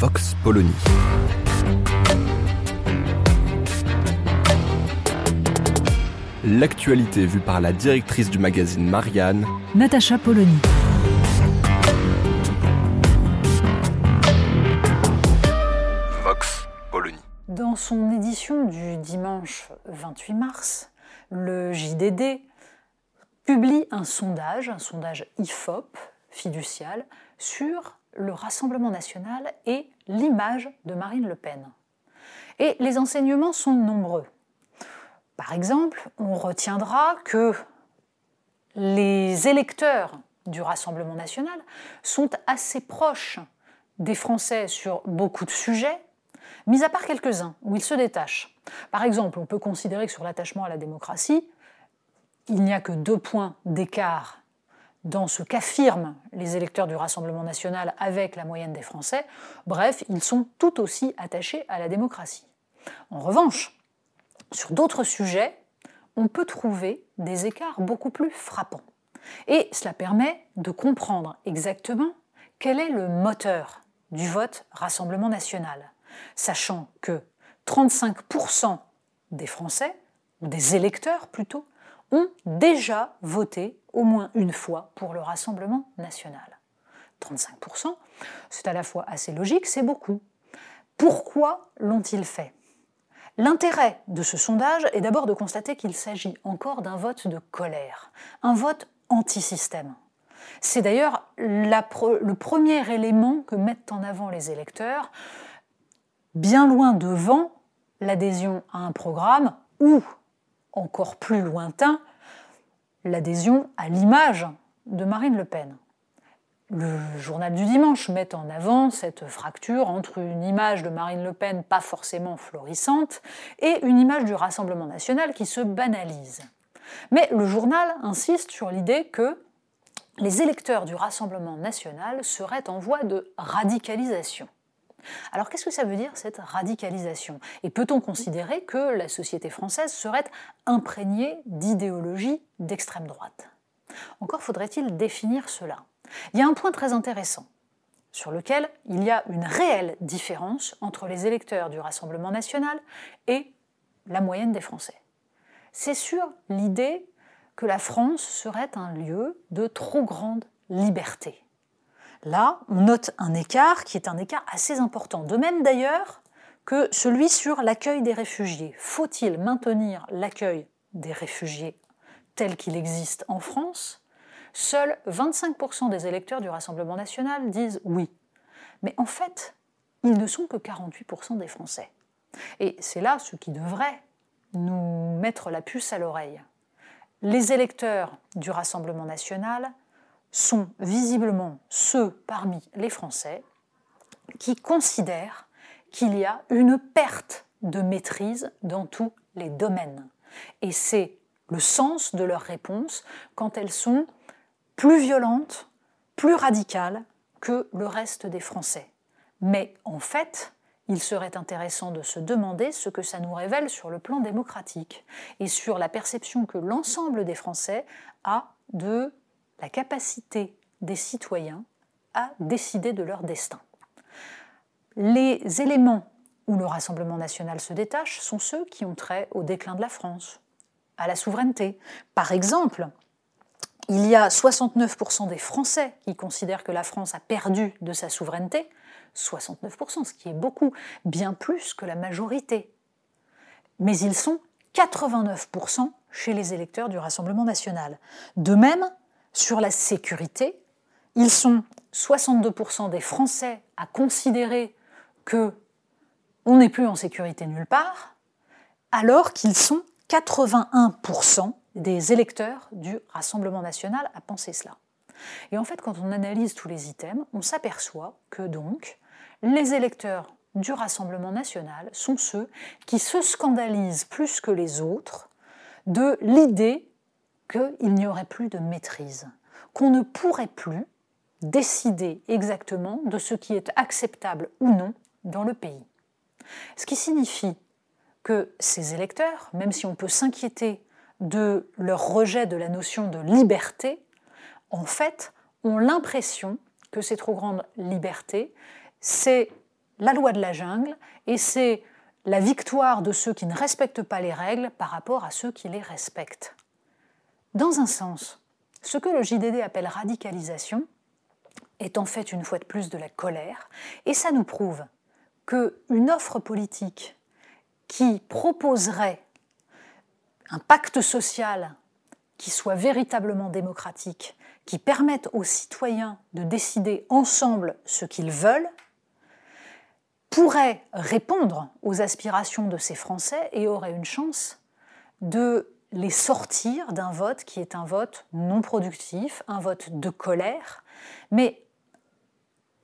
Vox Polony. L'actualité vue par la directrice du magazine Marianne, Natacha Polony. Vox Polony. Dans son édition du dimanche 28 mars, le JDD publie un sondage, un sondage IFOP fiducial, sur le Rassemblement national et l'image de Marine Le Pen. Et les enseignements sont nombreux. Par exemple, on retiendra que les électeurs du Rassemblement national sont assez proches des Français sur beaucoup de sujets, mis à part quelques-uns où ils se détachent. Par exemple, on peut considérer que sur l'attachement à la démocratie, il n'y a que deux points d'écart dans ce qu'affirment les électeurs du Rassemblement national avec la moyenne des Français. Bref, ils sont tout aussi attachés à la démocratie. En revanche, sur d'autres sujets, on peut trouver des écarts beaucoup plus frappants. Et cela permet de comprendre exactement quel est le moteur du vote Rassemblement national, sachant que 35% des Français, ou des électeurs plutôt, ont déjà voté au moins une fois pour le Rassemblement national. 35%, c'est à la fois assez logique, c'est beaucoup. Pourquoi l'ont-ils fait? L'intérêt de ce sondage est d'abord de constater qu'il s'agit encore d'un vote de colère, un vote anti-système. C'est d'ailleurs le premier élément que mettent en avant les électeurs, bien loin devant l'adhésion à un programme ou, encore plus lointain, l'adhésion à l'image de Marine Le Pen. Le journal du dimanche met en avant cette fracture entre une image de Marine Le Pen pas forcément florissante et une image du Rassemblement national qui se banalise. Mais le journal insiste sur l'idée que les électeurs du Rassemblement national seraient en voie de radicalisation. Alors qu'est-ce que ça veut dire cette radicalisation? Et peut-on considérer que la société française serait imprégnée d'idéologie d'extrême droite? Encore faudrait-il définir cela. Il y a un point très intéressant sur lequel il y a une réelle différence entre les électeurs du Rassemblement national et la moyenne des Français. C'est sur l'idée que la France serait un lieu de trop grande liberté. Là, on note un écart qui est un écart assez important. De même d'ailleurs que celui sur l'accueil des réfugiés. Faut-il maintenir l'accueil des réfugiés tel qu'il existe en France? Seuls 25% des électeurs du Rassemblement national disent oui. Mais en fait, ils ne sont que 48% des Français. Et c'est là ce qui devrait nous mettre la puce à l'oreille. Les électeurs du Rassemblement national sont visiblement ceux parmi les Français qui considèrent qu'il y a une perte de maîtrise dans tous les domaines. Et c'est le sens de leurs réponses quand elles sont plus violentes, plus radicales que le reste des Français. Mais en fait, il serait intéressant de se demander ce que ça nous révèle sur le plan démocratique et sur la perception que l'ensemble des Français a de la capacité des citoyens à décider de leur destin. Les éléments où le Rassemblement national se détache sont ceux qui ont trait au déclin de la France, à la souveraineté. Par exemple, il y a 69% des Français qui considèrent que la France a perdu de sa souveraineté, 69%, ce qui est beaucoup, bien plus que la majorité. Mais ils sont 89% chez les électeurs du Rassemblement national. De même, sur la sécurité, ils sont 62% des Français à considérer que on n'est plus en sécurité nulle part, alors qu'ils sont 81% des électeurs du Rassemblement national à penser cela. Et en fait, quand on analyse tous les items, on s'aperçoit que donc les électeurs du Rassemblement national sont ceux qui se scandalisent plus que les autres de l'idée qu'il n'y aurait plus de maîtrise, qu'on ne pourrait plus décider exactement de ce qui est acceptable ou non dans le pays. Ce qui signifie que ces électeurs, même si on peut s'inquiéter de leur rejet de la notion de liberté, en fait, ont l'impression que ces trop grandes libertés, c'est la loi de la jungle et c'est la victoire de ceux qui ne respectent pas les règles par rapport à ceux qui les respectent. Dans un sens, ce que le JDD appelle radicalisation est en fait une fois de plus de la colère, et ça nous prouve qu'une offre politique qui proposerait un pacte social qui soit véritablement démocratique, qui permette aux citoyens de décider ensemble ce qu'ils veulent, pourrait répondre aux aspirations de ces Français et aurait une chance de les sortir d'un vote qui est un vote non productif, un vote de colère. Mais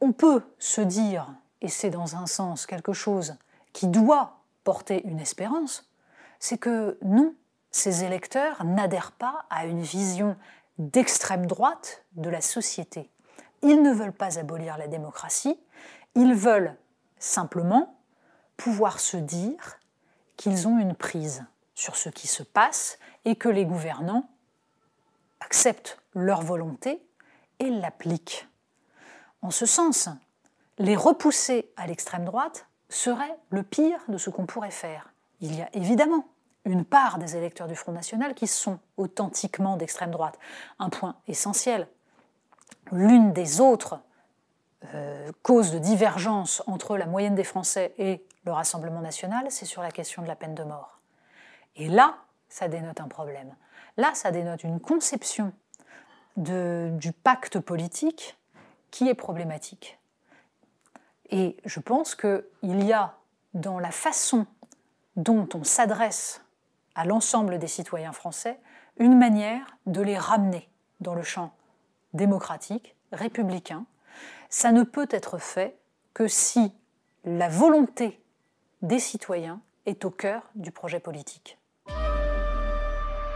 on peut se dire, et c'est dans un sens quelque chose qui doit porter une espérance, c'est que non, ces électeurs n'adhèrent pas à une vision d'extrême droite de la société. Ils ne veulent pas abolir la démocratie, ils veulent simplement pouvoir se dire qu'ils ont une prise sur ce qui se passe et que les gouvernants acceptent leur volonté et l'appliquent. En ce sens, les repousser à l'extrême droite serait le pire de ce qu'on pourrait faire. Il y a évidemment une part des électeurs du Front National qui sont authentiquement d'extrême droite. Un point essentiel. L'une des autres euh, causes de divergence entre la moyenne des Français et le Rassemblement national, c'est sur la question de la peine de mort. Et là, ça dénote un problème. Là, ça dénote une conception du pacte politique qui est problématique. Et je pense qu'il y a dans la façon dont on s'adresse à l'ensemble des citoyens français une manière de les ramener dans le champ démocratique, républicain. Ça ne peut être fait que si la volonté des citoyens est au cœur du projet politique.